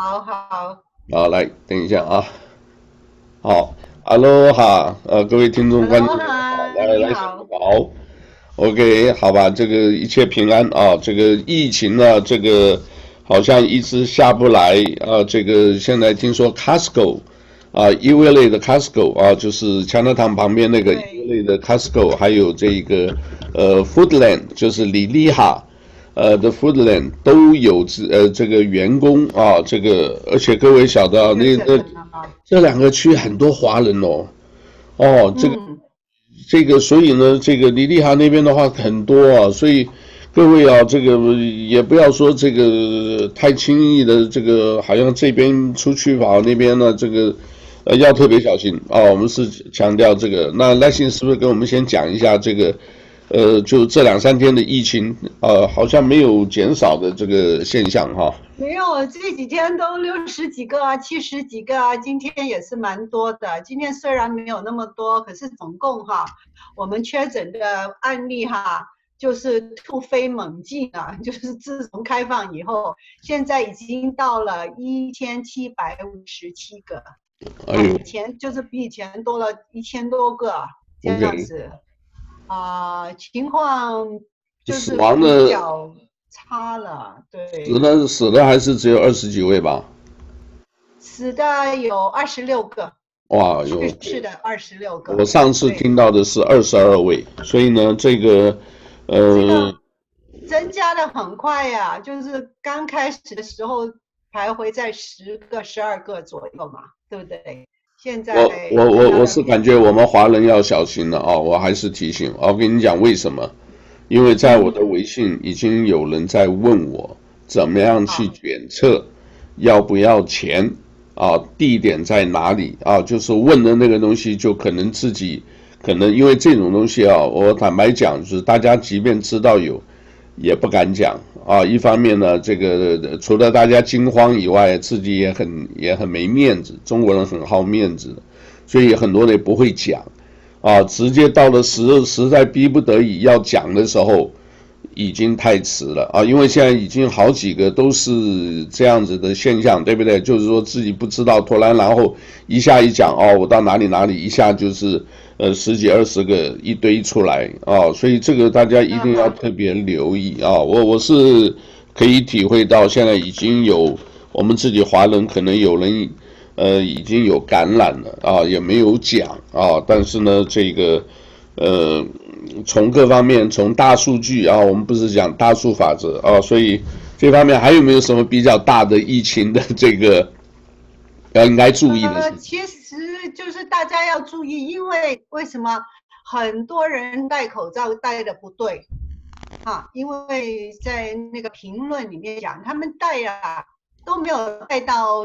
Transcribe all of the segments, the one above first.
好好，好，来等一下啊。好，Hello 哈，呃，各位听众观众，来来来，好，OK，好吧，这个一切平安啊，这个疫情呢，这个好像一直下不来啊，这个现在听说 Costco 啊，Eataly 的 Costco 啊，就是强德堂旁边那个 Eataly 的 Costco，还有这个呃 Foodland，就是李丽哈。呃，The Foodland 都有这呃这个员工啊，这个而且各位晓得啊，那个这两个区很多华人哦，哦，这个、嗯、这个，所以呢，这个李丽哈那边的话很多啊，所以各位啊，这个也不要说这个太轻易的，这个好像这边出去跑那边呢，这个呃要特别小心啊。我们是强调这个，那赖信是不是跟我们先讲一下这个？呃，就这两三天的疫情，呃，好像没有减少的这个现象哈。没有，这几天都六十几个啊，七十几个啊，今天也是蛮多的。今天虽然没有那么多，可是总共哈，我们确诊的案例哈，就是突飞猛进啊，就是自从开放以后，现在已经到了一千七百五十七个，哎，以前就是比以前多了一千多个这样子。Okay. 啊、呃，情况就是比较差了，对。死的死的还是只有二十几位吧？死的有二十六个。哇，有是的，二十六个。我上次听到的是二十二位，所以呢，这个呃，这个增加的很快呀、啊，就是刚开始的时候徘徊在十个、十二个左右嘛，对不对？现在我我我我是感觉我们华人要小心了哦，我还是提醒，我跟你讲为什么？因为在我的微信已经有人在问我怎么样去检测，要不要钱啊？地点在哪里啊？就是问的那个东西，就可能自己可能因为这种东西啊，我坦白讲，就是大家即便知道有。也不敢讲啊！一方面呢，这个除了大家惊慌以外，自己也很也很没面子。中国人很好面子的，所以很多人也不会讲啊。直接到了实实在逼不得已要讲的时候，已经太迟了啊！因为现在已经好几个都是这样子的现象，对不对？就是说自己不知道，突然然后一下一讲哦，我到哪里哪里，一下就是。呃，十几二十个一堆出来啊，所以这个大家一定要特别留意啊。我我是可以体会到，现在已经有我们自己华人可能有人呃已经有感染了啊，也没有讲啊。但是呢，这个呃从各方面从大数据啊，我们不是讲大数法则啊，所以这方面还有没有什么比较大的疫情的这个要应该注意的事情？其实就是大家要注意，因为为什么很多人戴口罩戴的不对啊？因为在那个评论里面讲，他们戴啊都没有戴到，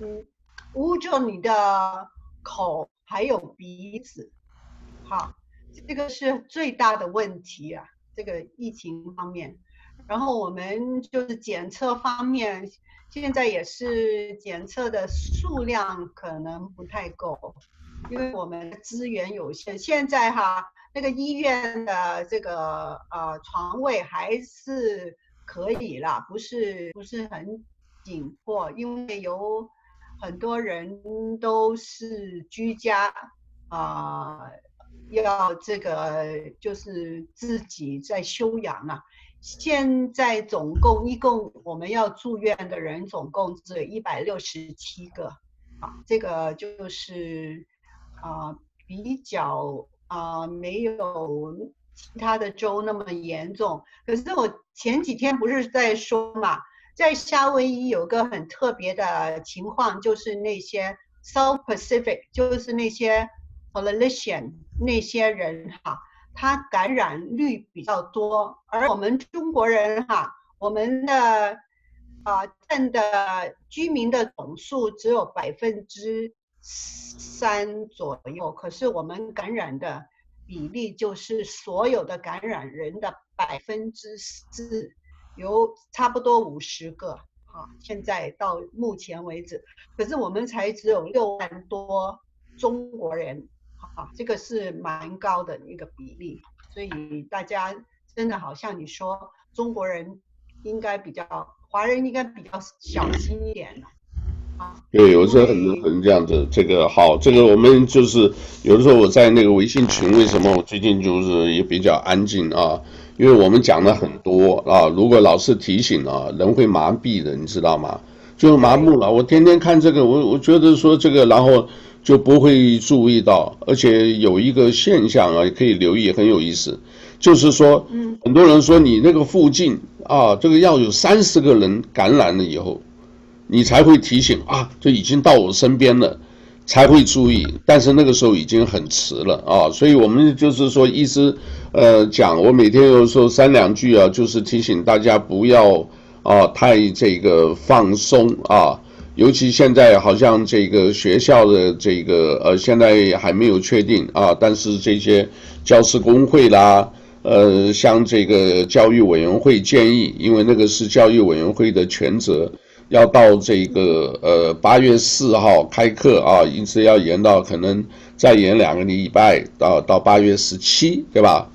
嗯，捂住你的口还有鼻子，好，这个是最大的问题啊，这个疫情方面。然后我们就是检测方面。现在也是检测的数量可能不太够，因为我们的资源有限。现在哈，那个医院的这个呃床位还是可以啦，不是不是很紧迫，因为有很多人都是居家啊、呃，要这个就是自己在休养啊。现在总共一共我们要住院的人总共只有一百六十七个，啊，这个就是啊、比较啊、没有其他的州那么严重。可是我前几天不是在说嘛，在夏威夷有个很特别的情况，就是那些 South Pacific，就是那些 Polynesian 那些人哈。它感染率比较多，而我们中国人哈，我们的啊占的居民的总数只有百分之三左右，可是我们感染的比例就是所有的感染人的百分之四，有差不多五十个哈。现在到目前为止，可是我们才只有六万多中国人。啊，这个是蛮高的一个比例，所以大家真的好像你说中国人应该比较华人应该比较小心一点啊。对，有时候很多人这样子，这个好，这个我们就是有的时候我在那个微信群，为什么我最近就是也比较安静啊？因为我们讲了很多啊，如果老是提醒啊，人会麻痹的，你知道吗？就麻木了。我天天看这个，我我觉得说这个，然后就不会注意到，而且有一个现象啊，也可以留意，很有意思，就是说，嗯，很多人说你那个附近啊，这个要有三十个人感染了以后。你才会提醒啊，就已经到我身边了，才会注意。但是那个时候已经很迟了啊，所以我们就是说一直呃讲，我每天有时候三两句啊，就是提醒大家不要啊太这个放松啊，尤其现在好像这个学校的这个呃现在还没有确定啊，但是这些教师工会啦，呃像这个教育委员会建议，因为那个是教育委员会的权责。要到这个呃八月四号开课啊，一直要延到可能再延两个礼拜到到八月十七，对吧？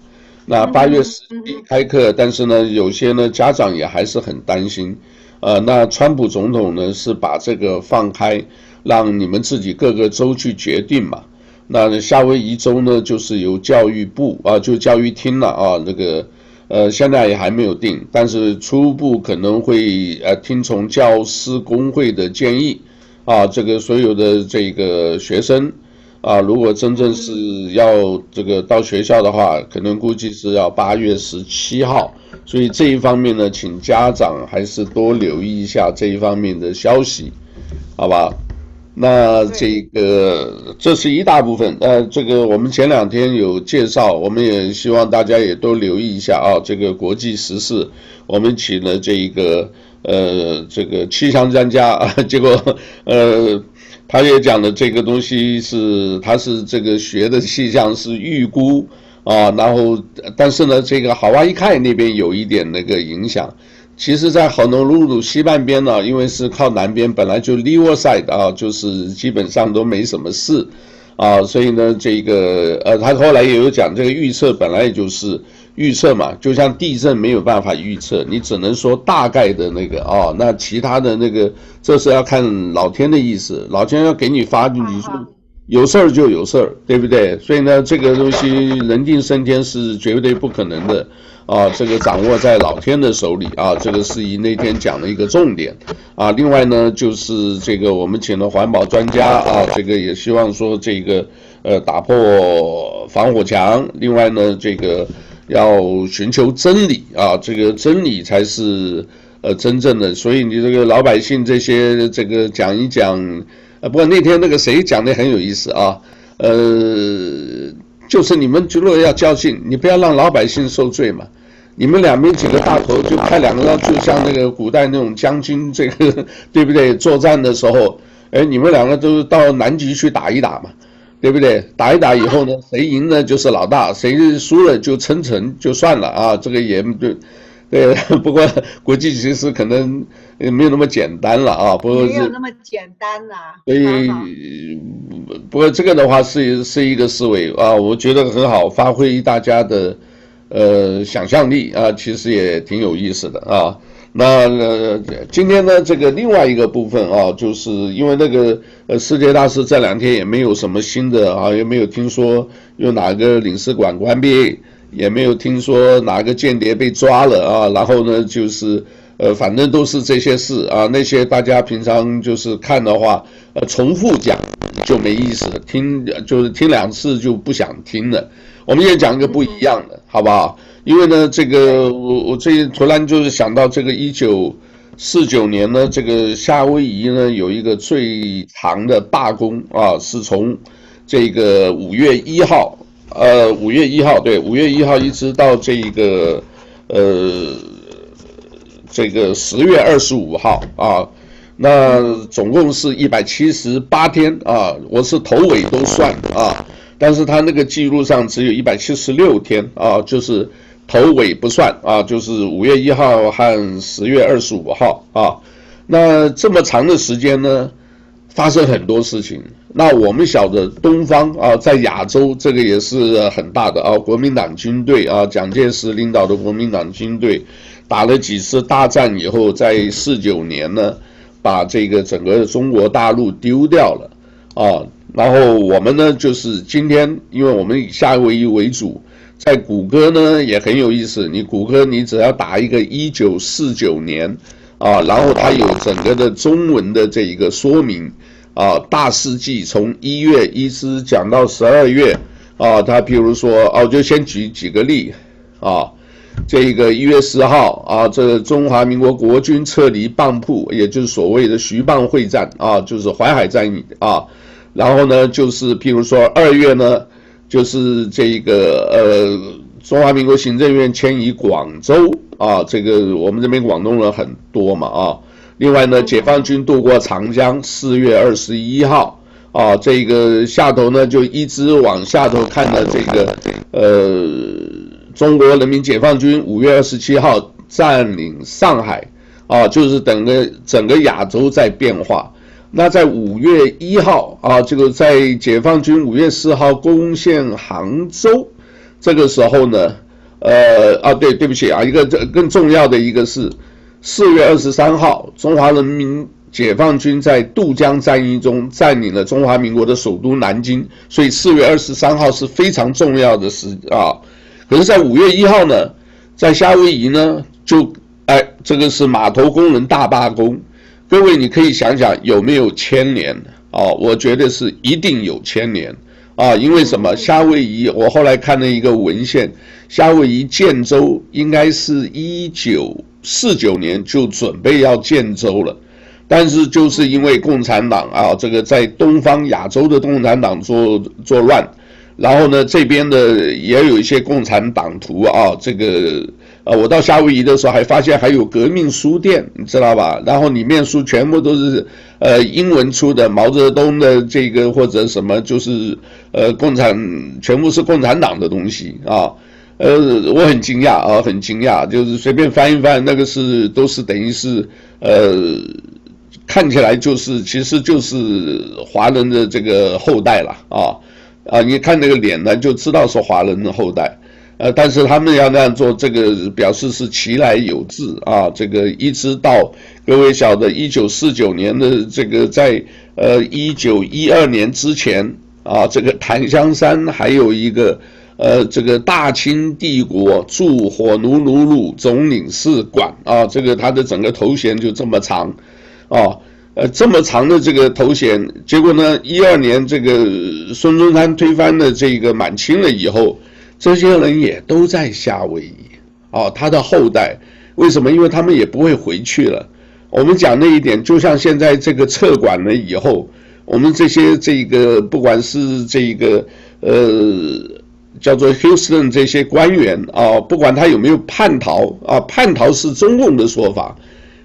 那八月十七开课，但是呢，有些呢家长也还是很担心。呃，那川普总统呢是把这个放开，让你们自己各个州去决定嘛。那夏威夷州呢就是由教育部啊，就教育厅了啊，那个。呃，现在也还没有定，但是初步可能会呃听从教师工会的建议，啊，这个所有的这个学生，啊，如果真正是要这个到学校的话，可能估计是要八月十七号，所以这一方面呢，请家长还是多留意一下这一方面的消息，好吧？那这个这是一大部分，呃，这个我们前两天有介绍，我们也希望大家也都留意一下啊，这个国际时事，我们请了这一个呃这个气象专家啊，结果呃他也讲的这个东西是他是这个学的气象是预估啊，然后但是呢，这个好哇一开那边有一点那个影响。其实，在豪诺鲁鲁西半边呢，因为是靠南边，本来就 leeward side 啊，就是基本上都没什么事，啊，所以呢，这个呃，他后来也有讲，这个预测本来也就是预测嘛，就像地震没有办法预测，你只能说大概的那个啊，那其他的那个，这是要看老天的意思，老天要给你发，你说有事儿就有事儿，对不对？所以呢，这个东西人定胜天是绝对不可能的。啊，这个掌握在老天的手里啊，这个是以那天讲的一个重点啊。另外呢，就是这个我们请了环保专家啊，这个也希望说这个呃打破防火墙。另外呢，这个要寻求真理啊，这个真理才是呃真正的。所以你这个老百姓这些这个讲一讲，呃，不过那天那个谁讲的很有意思啊，呃，就是你们如果要教训，你不要让老百姓受罪嘛。你们两边几个大头就派两个人，就像那个古代那种将军，这个 对不对？作战的时候，哎，你们两个都到南极去打一打嘛，对不对？打一打以后呢，谁赢呢就是老大，谁输了就称臣就算了啊。这个也对，对。不过国际其实可能没有那么简单了啊。不过没有那么简单了。所以，不过这个的话是是一个思维啊，我觉得很好，发挥大家的。呃，想象力啊，其实也挺有意思的啊。那呃，今天呢，这个另外一个部分啊，就是因为那个呃，世界大事这两天也没有什么新的啊，也没有听说有哪个领事馆关闭，也没有听说哪个间谍被抓了啊。然后呢，就是呃，反正都是这些事啊，那些大家平常就是看的话，呃，重复讲就没意思，听就是听两次就不想听了。我们也讲一个不一样的，好不好？因为呢，这个我我最近突然就是想到，这个一九四九年呢，这个夏威夷呢有一个最长的罢工啊，是从这个五月一号，呃，五月一号对，五月一号一直到这一个呃这个十月二十五号啊，那总共是一百七十八天啊，我是头尾都算啊。但是他那个记录上只有一百七十六天啊，就是头尾不算啊，就是五月一号和十月二十五号啊，那这么长的时间呢，发生很多事情。那我们晓得东方啊，在亚洲这个也是很大的啊，国民党军队啊，蒋介石领导的国民党军队，打了几次大战以后，在四九年呢，把这个整个中国大陆丢掉了啊。然后我们呢，就是今天，因为我们以夏威夷为主，在谷歌呢也很有意思。你谷歌，你只要打一个一九四九年啊，然后它有整个的中文的这一个说明啊，大事记从一月一直讲到十二月啊。它比如说哦，就先举几个例啊，这个一月十号啊，这中华民国国军撤离蚌埠，也就是所谓的徐蚌会战啊，就是淮海战役啊。然后呢，就是譬如说二月呢，就是这个呃，中华民国行政院迁移广州啊，这个我们这边广东人很多嘛啊。另外呢，解放军渡过长江，四月二十一号啊，这个下头呢就一直往下头看的这个呃，中国人民解放军五月二十七号占领上海啊，就是整个整个亚洲在变化。那在五月一号啊，这个在解放军五月四号攻陷杭州，这个时候呢，呃啊对对不起啊，一个这更重要的一个是四月二十三号，中华人民解放军在渡江战役中占领了中华民国的首都南京，所以四月二十三号是非常重要的时啊。可是，在五月一号呢，在夏威夷呢，就哎这个是码头工人大罢工。各位，你可以想想有没有牵连啊？我觉得是一定有牵连啊！因为什么？夏威夷，我后来看了一个文献，夏威夷建州应该是一九四九年就准备要建州了，但是就是因为共产党啊，这个在东方亚洲的共产党作作乱，然后呢，这边的也有一些共产党徒啊，这个。呃，我到夏威夷的时候还发现还有革命书店，你知道吧？然后里面书全部都是呃英文出的，毛泽东的这个或者什么，就是呃共产全部是共产党的东西啊。呃，我很惊讶啊，很惊讶，就是随便翻一翻，那个是都是等于是呃看起来就是其实就是华人的这个后代了啊啊！你看那个脸呢，就知道是华人的后代。呃，但是他们要那样做，这个表示是其来有自啊。这个一直到各位晓得，一九四九年的这个在呃一九一二年之前啊，这个檀香山还有一个呃这个大清帝国驻火奴鲁鲁总领事馆啊，这个他的整个头衔就这么长啊，呃这么长的这个头衔，结果呢，一二年这个孙中山推翻了这个满清了以后。这些人也都在夏威夷，哦，他的后代为什么？因为他们也不会回去了。我们讲那一点，就像现在这个撤管了以后，我们这些这个不管是这个呃叫做 Houston 这些官员啊，不管他有没有叛逃啊，叛逃是中共的说法，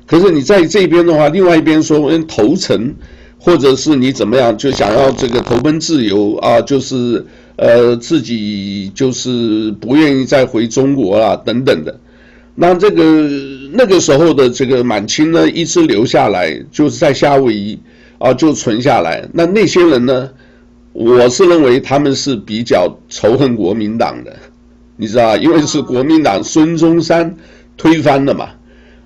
可是你在这边的话，另外一边说投诚，或者是你怎么样，就想要这个投奔自由啊，就是。呃，自己就是不愿意再回中国了，等等的。那这个那个时候的这个满清呢，一直留下来，就是在夏威夷啊，就存下来。那那些人呢，我是认为他们是比较仇恨国民党的，你知道，因为是国民党孙中山推翻的嘛，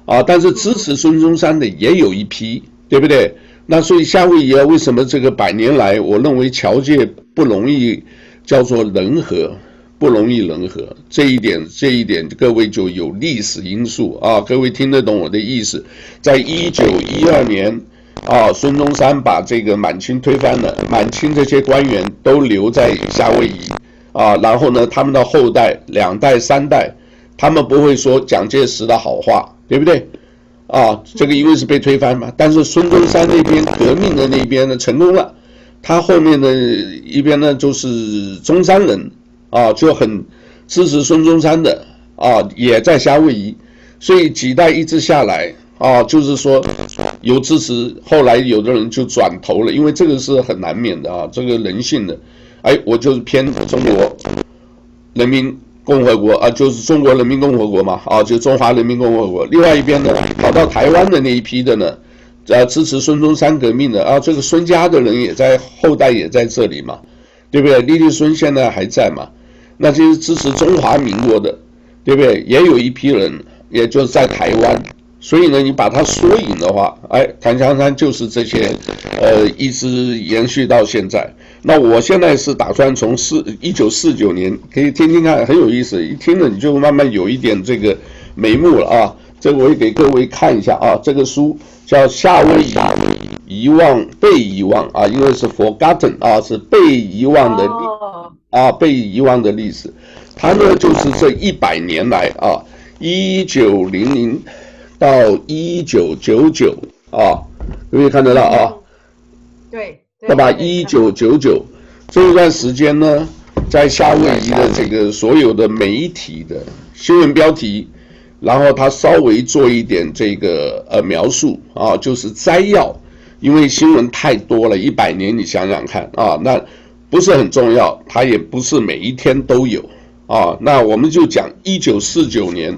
啊，但是支持孙中山的也有一批，对不对？那所以夏威夷啊，为什么这个百年来，我认为侨界不容易。叫做人和，不容易人和，这一点，这一点，各位就有历史因素啊。各位听得懂我的意思？在一九一二年啊，孙中山把这个满清推翻了，满清这些官员都留在夏威夷啊，然后呢，他们的后代两代三代，他们不会说蒋介石的好话，对不对？啊，这个因为是被推翻嘛，但是孙中山那边革命的那边呢，成功了。他后面的一边呢，就是中山人啊，就很支持孙中山的啊，也在夏威夷，所以几代一直下来啊，就是说有支持，后来有的人就转头了，因为这个是很难免的啊，这个人性的，哎，我就是偏中国人民共和国啊，就是中国人民共和国嘛，啊，就中华人民共和国，另外一边呢，跑到台湾的那一批的呢。呃，支持孙中山革命的啊，这个孙家的人也在，后代也在这里嘛，对不对？李立孙现在还在嘛？那就是支持中华民国的，对不对？也有一批人也就是在台湾。所以呢，你把它缩影的话，哎，檀香山就是这些，呃，一直延续到现在。那我现在是打算从四一九四九年，可以听听看，很有意思，一听了你就慢慢有一点这个眉目了啊。这个我也给各位看一下啊，这个书叫《夏威夷遗忘被遗忘》啊，因为是 forgotten 啊，是被遗忘的历啊，被遗忘的历史。它呢就是这一百年来啊，一九零零。到一九九九啊，有没有看得到啊？对，对吧？一九九九这一段时间呢，在夏威夷的这个所有的媒体的新闻标题，然后他稍微做一点这个呃描述啊，就是摘要，因为新闻太多了，一百年你想想看啊，那不是很重要，它也不是每一天都有啊。那我们就讲一九四九年。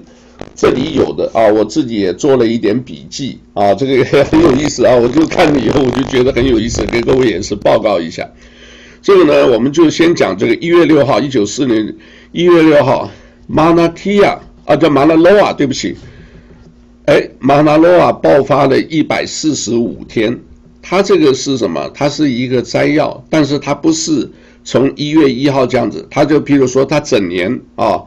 这里有的啊，我自己也做了一点笔记啊，这个也很有意思啊，我就看了以后我就觉得很有意思，给各位也是报告一下。这个呢，我们就先讲这个一月六号，一九四零一月六号，Mauna Kea 啊，叫 Mauna Loa，对不起，哎，Mauna Loa 爆发了一百四十五天，它这个是什么？它是一个摘要，但是它不是从一月一号这样子，它就譬如说它整年啊。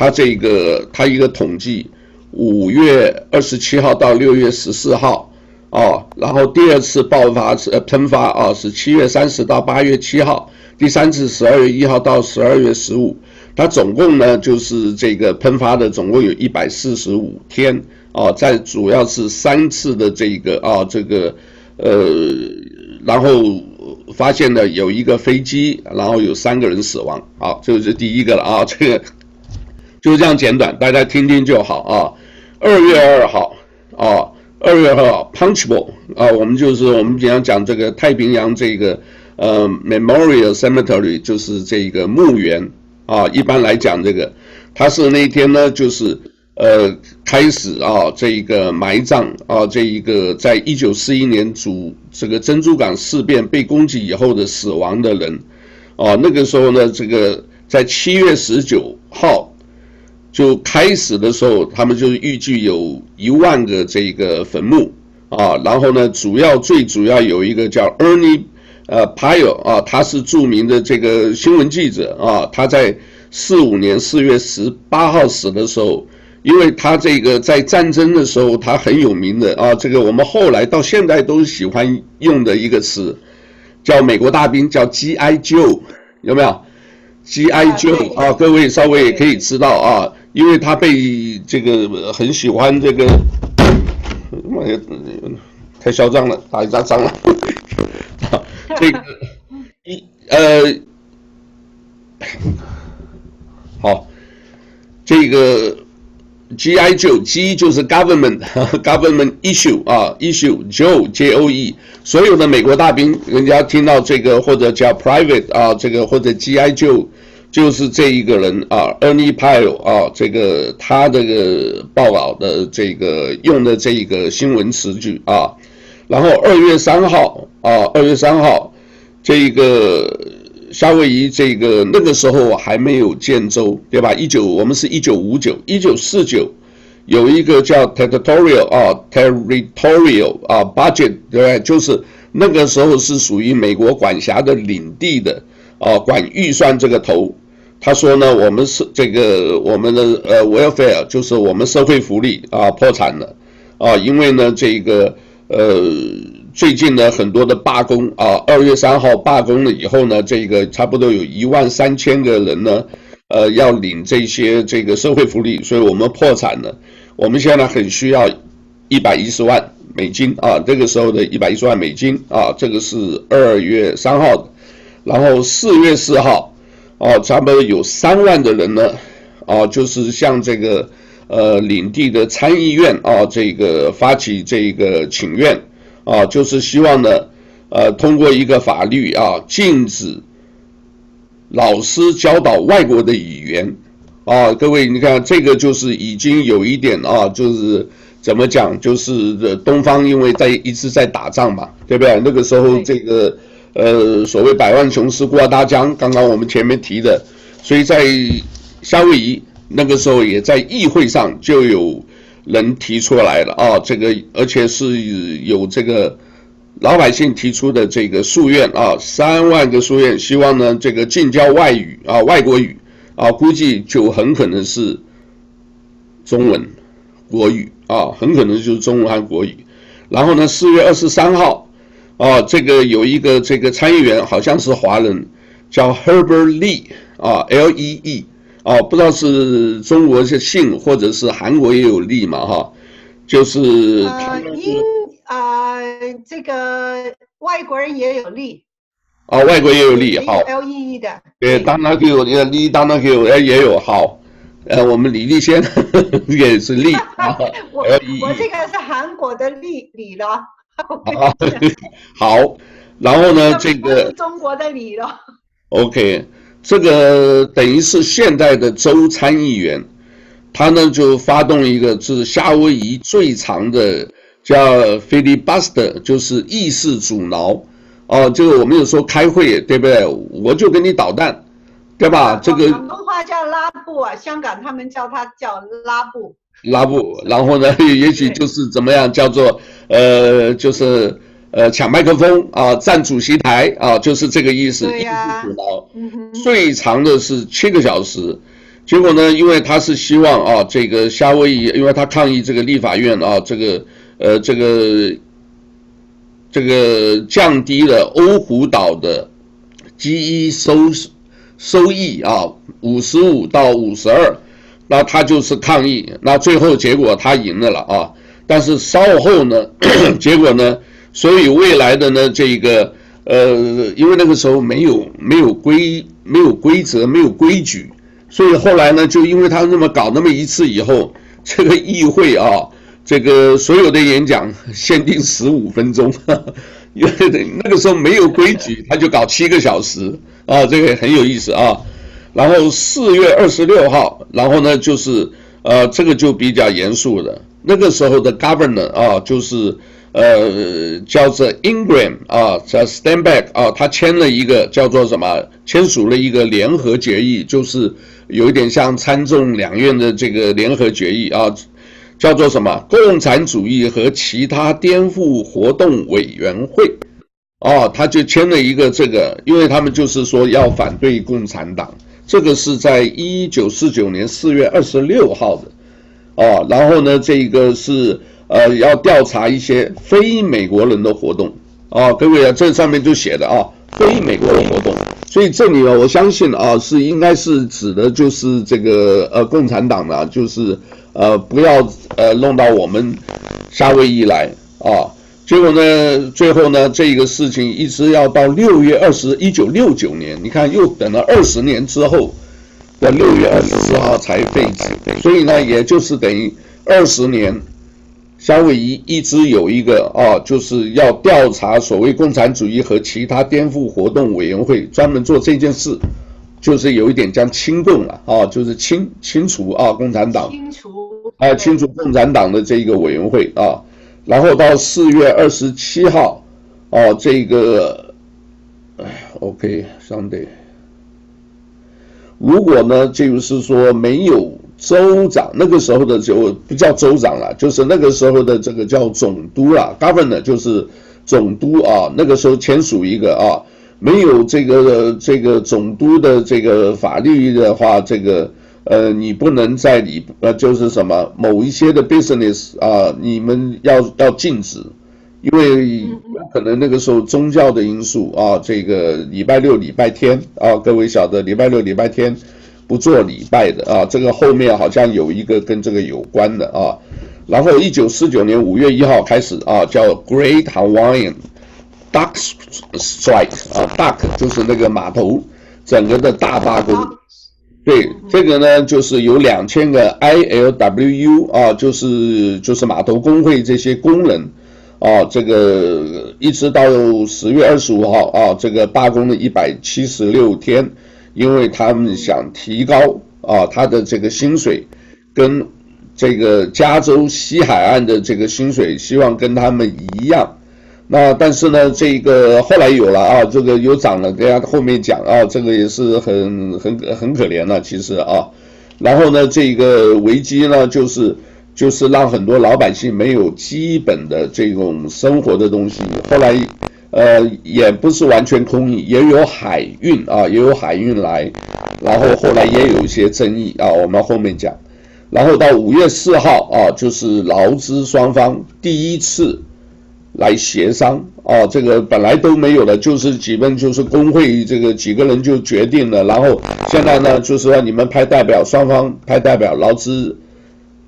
它这个，它一个统计，五月二十七号到六月十四号，哦，然后第二次爆发是喷发啊，是七月三十到八月七号，第三次十二月一号到十二月十五，它总共呢就是这个喷发的总共有一百四十五天，哦，在主要是三次的这个啊这个呃，然后发现了有一个飞机，然后有三个人死亡，好，这个是第一个了啊，这个。就是这样简短，大家听听就好啊。二月二号啊，二月二号，Punchbowl 啊，我们就是我们经常讲这个太平洋这个呃 Memorial Cemetery，就是这个墓园啊。一般来讲，这个它是那天呢，就是呃开始啊，这一个埋葬啊，这一个在一九四一年主这个珍珠港事变被攻击以后的死亡的人啊。那个时候呢，这个在七月十九号。就开始的时候，他们就预计有一万个这个坟墓啊，然后呢，主要最主要有一个叫 Ernie 呃 Pyle 啊，他是著名的这个新闻记者啊，他在四五年四月十八号死的时候，因为他这个在战争的时候他很有名的啊，这个我们后来到现在都喜欢用的一个词，叫美国大兵叫 GI Joe，有没有？GI Joe 啊，各位稍微也可以知道啊。因为他被这个很喜欢这个，妈呀，太嚣张了，打一张仗了。这个一呃，好，这个 GI Joe G 就是 government government issue 啊 issue Joe J O E 所有的美国大兵，人家听到这个或者叫 private 啊，这个或者 GI Joe。就是这一个人啊，Ernie Pyle 啊，这个他这个报道的这个用的这一个新闻词句啊，然后二月三号啊，二月三号，这个夏威夷这个那个时候还没有建州，对吧？一九我们是一九五九，一九四九有一个叫 territorial 啊，territorial 啊 budget，对不对？就是那个时候是属于美国管辖的领地的。啊，管预算这个头，他说呢，我们是这个我们的呃 welfare 就是我们社会福利啊破产了，啊，因为呢这个呃最近呢很多的罢工啊，二月三号罢工了以后呢，这个差不多有一万三千个人呢，呃要领这些这个社会福利，所以我们破产了，我们现在很需要一百一十万美金啊，这个时候的一百一十万美金啊，这个是二月三号的。然后四月四号，哦，差不多有三万的人呢，哦，就是像这个呃领地的参议院啊，这个发起这个请愿，啊，就是希望呢，呃，通过一个法律啊，禁止老师教导外国的语言，啊，各位你看这个就是已经有一点啊，就是怎么讲，就是东方因为在一直在打仗嘛，对不对？那个时候这个。呃，所谓百万雄师过大江，刚刚我们前面提的，所以在夏威夷那个时候也在议会上就有人提出来了啊，这个而且是有这个老百姓提出的这个诉愿啊，三万个诉愿，希望呢这个禁教外语啊，外国语啊，估计就很可能是中文、国语啊，很可能就是中文和国语。然后呢，四月二十三号啊，这个有一个这个参议员好像是华人，叫 Herbert Lee 啊，L E E。哦，不知道是中国是姓，或者是韩国也有利嘛？哈，就是呃，英啊，这个外国人也有利。哦，外国也有利，好。L E E 的。对，当然给我当然给我也也有好。呃，我们李立先 也是利。我我这个是韩国的利利了。好，然后呢，这个中国的利了。OK。这个等于是现代的州参议员，他呢就发动一个是夏威夷最长的叫 filibuster，就是议事阻挠。哦，这个我们有时候开会，对不对？我就给你捣蛋，对吧？这个广东话叫拉布啊，香港他们叫它叫拉布。拉布，然后呢，也许就是怎么样叫做呃，就是。呃，抢麦克风啊，占主席台啊，就是这个意思。对呀、啊。最长的是七个小时，结果呢，因为他是希望啊，这个夏威夷，因为他抗议这个立法院啊，这个呃，这个这个降低了欧胡岛的 GE 收收益啊，五十五到五十二，那他就是抗议，那最后结果他赢了了啊，但是稍后呢，结果呢？所以未来的呢，这个呃，因为那个时候没有没有规没有规则没有规矩，所以后来呢，就因为他那么搞那么一次以后，这个议会啊，这个所有的演讲限定十五分钟，因为那个时候没有规矩，他就搞七个小时啊，这个很有意思啊。然后四月二十六号，然后呢就是呃，这个就比较严肃的，那个时候的 governor 啊，就是。呃，叫做 Ingram 啊，叫 Standback 啊，他签了一个叫做什么？签署了一个联合决议，就是有一点像参众两院的这个联合决议啊，叫做什么？共产主义和其他颠覆活动委员会啊，他就签了一个这个，因为他们就是说要反对共产党，这个是在一九四九年四月二十六号的啊，然后呢，这个是。呃，要调查一些非美国人的活动。啊，各位啊，这上面就写的啊，非美国人活动，所以这里呢，我相信啊，是应该是指的就是这个呃共产党呢，就是呃不要呃弄到我们夏威夷来啊，结果呢，最后呢，这个事情一直要到六月二十一九六九年，你看又等了二十年之后的六月二十四号才废止，所以呢，也就是等于二十年。夏威夷一直有一个啊，就是要调查所谓共产主义和其他颠覆活动委员会，专门做这件事，就是有一点将清共了啊，就是清清除啊共产党，清除。啊清除共产党的这一个委员会啊，然后到四月二十七号，哦、啊，这个，OK，Sunday，如果呢，就是说没有。州长那个时候的就不叫州长了，就是那个时候的这个叫总督了，governor 就是总督啊。那个时候签署一个啊，没有这个这个总督的这个法律的话，这个呃你不能在里呃就是什么某一些的 business 啊，你们要要禁止，因为可能那个时候宗教的因素啊，这个礼拜六礼拜天啊，各位晓得礼拜六礼拜天。不做礼拜的啊，这个后面好像有一个跟这个有关的啊。然后一九四九年五月一号开始啊，叫 Great Hawaiian Dock Strike 啊，Dock 就是那个码头，整个的大罢工。对，这个呢就是有两千个 ILWU 啊，就是就是码头工会这些工人啊，这个一直到十月二十五号啊，这个罢工了一百七十六天。因为他们想提高啊他的这个薪水，跟这个加州西海岸的这个薪水，希望跟他们一样。那但是呢，这个后来有了啊，这个有涨了，大家后面讲啊，这个也是很很很可怜了，其实啊。然后呢，这个危机呢，就是就是让很多老百姓没有基本的这种生活的东西。后来，呃，也不是完全空运，也有海运啊，也有海运来，然后后来也有一些争议啊，我们后面讲。然后到五月四号啊，就是劳资双方第一次来协商啊，这个本来都没有的，就是基本就是工会这个几个人就决定了。然后现在呢，就是说你们派代表，双方派代表，劳资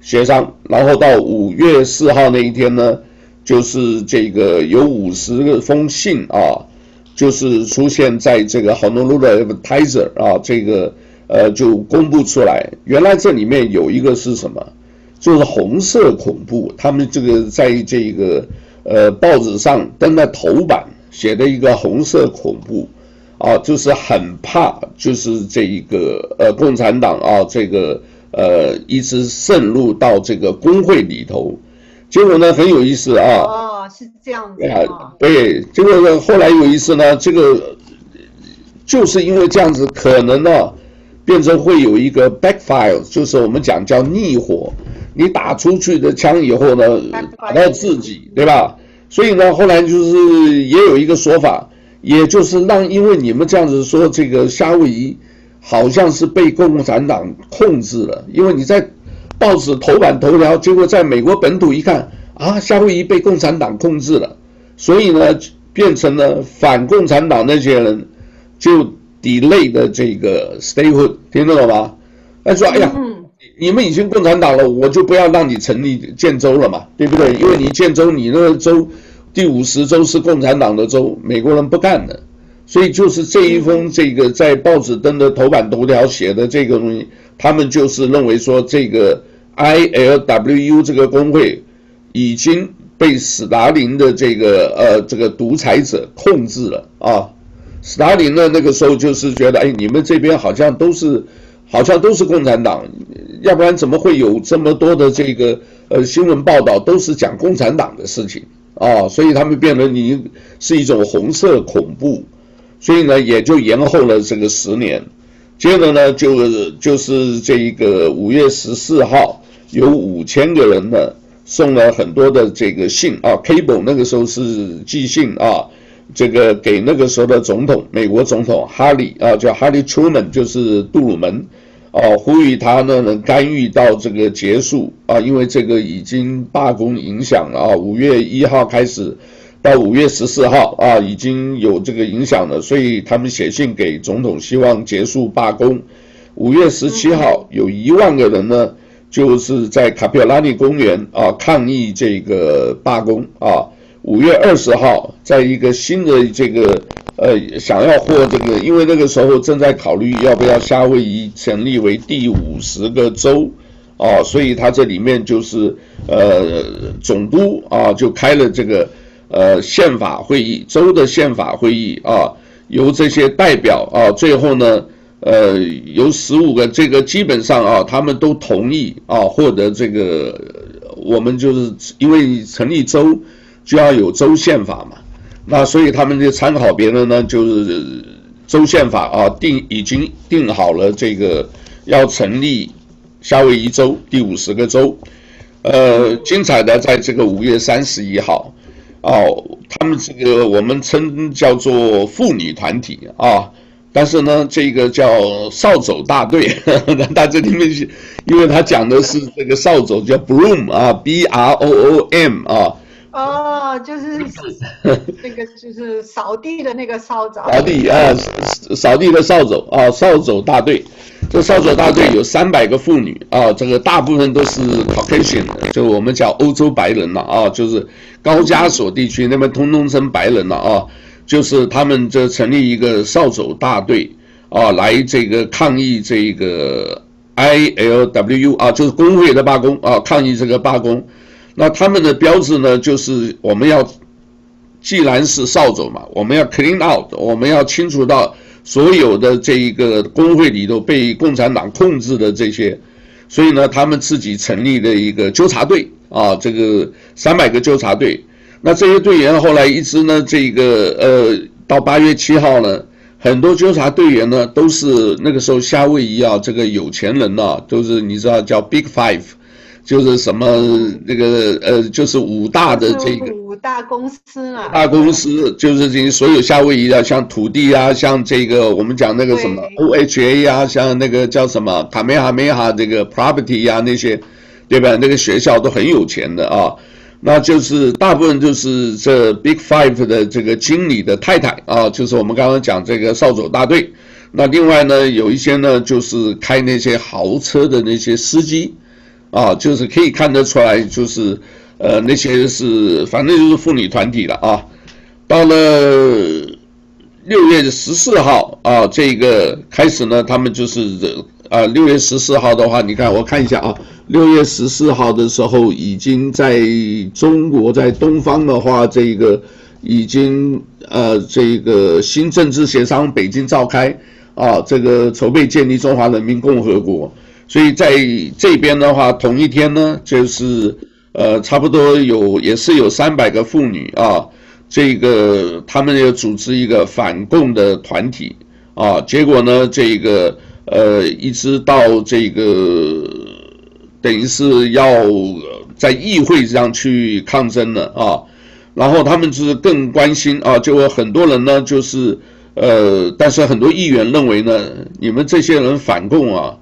协商。然后到五月四号那一天呢，就是这个有五十封信啊，就是出现在这个 Honolulu Advertiser 啊这个。呃，就公布出来，原来这里面有一个是什么？就是红色恐怖。他们这个在这个呃报纸上登了头版写的一个红色恐怖，啊，就是很怕，就是这一个呃共产党啊，这个呃一直渗入到这个工会里头。结果呢很有意思啊。哦，是这样子啊。对，结果呢后来有一次呢，这个就是因为这样子，可能呢。变成会有一个 backfire，就是我们讲叫逆火，你打出去的枪以后呢，打到自己，对吧？所以呢，后来就是也有一个说法，也就是让因为你们这样子说，这个夏威夷好像是被共产党控制了，因为你在报纸头版头条，结果在美国本土一看啊，夏威夷被共产党控制了，所以呢，变成了反共产党那些人就。delay 的这个 statehood 听得懂吗？他说：“哎呀，你们已经共产党了，我就不要让你成立建州了嘛，对不对？因为你建州，你那个州第五十州是共产党的州，美国人不干的。所以就是这一封这个在报纸登的头版头条写的这个东西，他们就是认为说这个 ILWU 这个工会已经被斯大林的这个呃这个独裁者控制了啊。”斯大林呢，那个时候就是觉得，哎，你们这边好像都是，好像都是共产党，要不然怎么会有这么多的这个呃新闻报道都是讲共产党的事情啊？所以他们变得你是一种红色恐怖，所以呢也就延后了这个十年。接着呢就就是这一个五月十四号，有五千个人呢送了很多的这个信啊，cable 那个时候是寄信啊。这个给那个时候的总统，美国总统哈里啊，叫哈里 ·truman，就是杜鲁门，啊，呼吁他呢能干预到这个结束啊，因为这个已经罢工影响了啊，五月一号开始到五月十四号啊，已经有这个影响了，所以他们写信给总统，希望结束罢工。五月十七号，有一万个人呢，就是在卡皮拉尼公园啊抗议这个罢工啊。五月二十号，在一个新的这个呃，想要获这个，因为那个时候正在考虑要不要夏威夷成立为第五十个州，啊，所以他这里面就是呃总督啊就开了这个呃宪法会议，州的宪法会议啊，由这些代表啊，最后呢呃有十五个这个基本上啊他们都同意啊获得这个，我们就是因为成立州。就要有州宪法嘛，那所以他们就参考别人呢，就是州宪法啊，定已经定好了这个要成立夏威夷州第五十个州，呃，精彩的在这个五月三十一号，哦，他们这个我们称叫做妇女团体啊，但是呢，这个叫扫帚大队，那他这里面是，因为他讲的是这个扫帚叫 broom 啊，B R O O M 啊。哦，就是 那个，就是扫地的那个扫帚。扫地啊，扫地的扫帚啊，扫帚大队。这扫帚大队有三百个妇女啊，这个大部分都是 Caucasian，就我们叫欧洲白人了啊，就是高加索地区那边通通称白人了啊，就是他们这成立一个扫帚大队啊，来这个抗议这个 ILWU 啊，就是工会的罢工啊，抗议这个罢工。那他们的标志呢，就是我们要，既然是扫帚嘛，我们要 clean out，我们要清除到所有的这一个工会里头被共产党控制的这些，所以呢，他们自己成立了一个纠察队啊，这个三百个纠察队。那这些队员后来一直呢，这个呃，到八月七号呢，很多纠察队员呢都是那个时候夏威夷啊，这个有钱人呐、啊，都是你知道叫 Big Five。就是什么那个呃，就是五大的这个五大公司啊，大公司就是这些所有夏威夷的，像土地啊，像这个我们讲那个什么 OHA 呀，像那个叫什么卡梅哈梅哈这个 property 呀那些，对吧？那个学校都很有钱的啊，那就是大部分就是这 Big Five 的这个经理的太太啊，就是我们刚刚讲这个扫帚大队。那另外呢，有一些呢就是开那些豪车的那些司机。啊，就是可以看得出来，就是，呃，那些是反正就是妇女团体了啊。到了六月十四号啊，这个开始呢，他们就是啊，六月十四号的话，你看我看一下啊，六月十四号的时候，已经在中国在东方的话，这个已经呃，这个新政治协商北京召开啊，这个筹备建立中华人民共和国。所以在这边的话，同一天呢，就是呃，差不多有也是有三百个妇女啊，这个他们要组织一个反共的团体啊，结果呢，这个呃，一直到这个等于是要在议会上去抗争了啊，然后他们就是更关心啊，就很多人呢，就是呃，但是很多议员认为呢，你们这些人反共啊。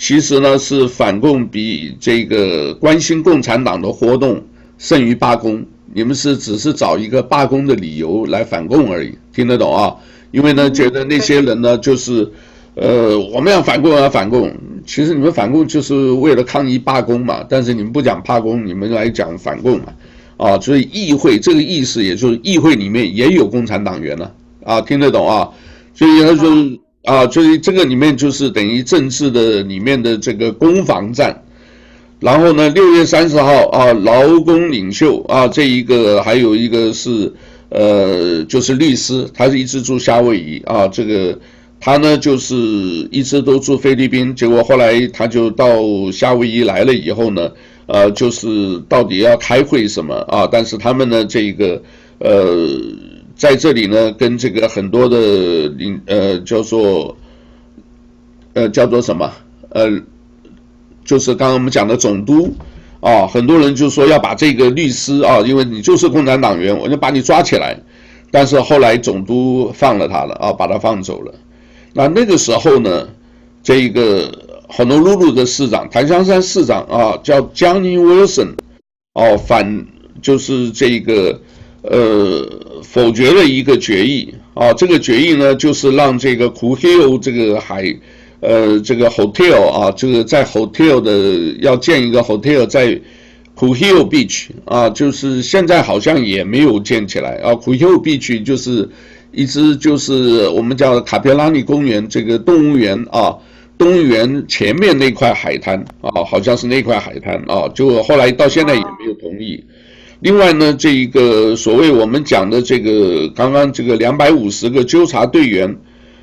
其实呢，是反共比这个关心共产党的活动胜于罢工。你们是只是找一个罢工的理由来反共而已，听得懂啊？因为呢，觉得那些人呢，就是，呃，我们要反共要反共。其实你们反共就是为了抗议罢工嘛。但是你们不讲罢工，你们来讲反共嘛？啊，所以议会这个意思，也就是议会里面也有共产党员了啊，听得懂啊？所以他说。啊，所以这个里面就是等于政治的里面的这个攻防战，然后呢，六月三十号啊，劳工领袖啊，这一个还有一个是呃，就是律师，他是一直住夏威夷啊，这个他呢就是一直都住菲律宾，结果后来他就到夏威夷来了以后呢，呃，就是到底要开会什么啊？但是他们呢，这个呃。在这里呢，跟这个很多的领呃叫做呃叫做什么呃，就是刚刚我们讲的总督啊，很多人就说要把这个律师啊，因为你就是共产党员，我就把你抓起来。但是后来总督放了他了啊，把他放走了。那那个时候呢，这个很多露露的市长，檀香山市长啊，叫 Johnny Wilson 哦、反就是这个。呃，否决了一个决议啊，这个决议呢，就是让这个 k u h i l 这个海，呃，这个 hotel 啊，这个在 hotel 的要建一个 hotel 在 k u h i l Beach 啊，就是现在好像也没有建起来啊。k u h i l Beach 就是一直就是我们叫卡佩拉尼公园这个动物园啊，动物园前面那块海滩啊，好像是那块海滩啊，就后来到现在也没有同意。另外呢，这一个所谓我们讲的这个刚刚这个两百五十个纠察队员，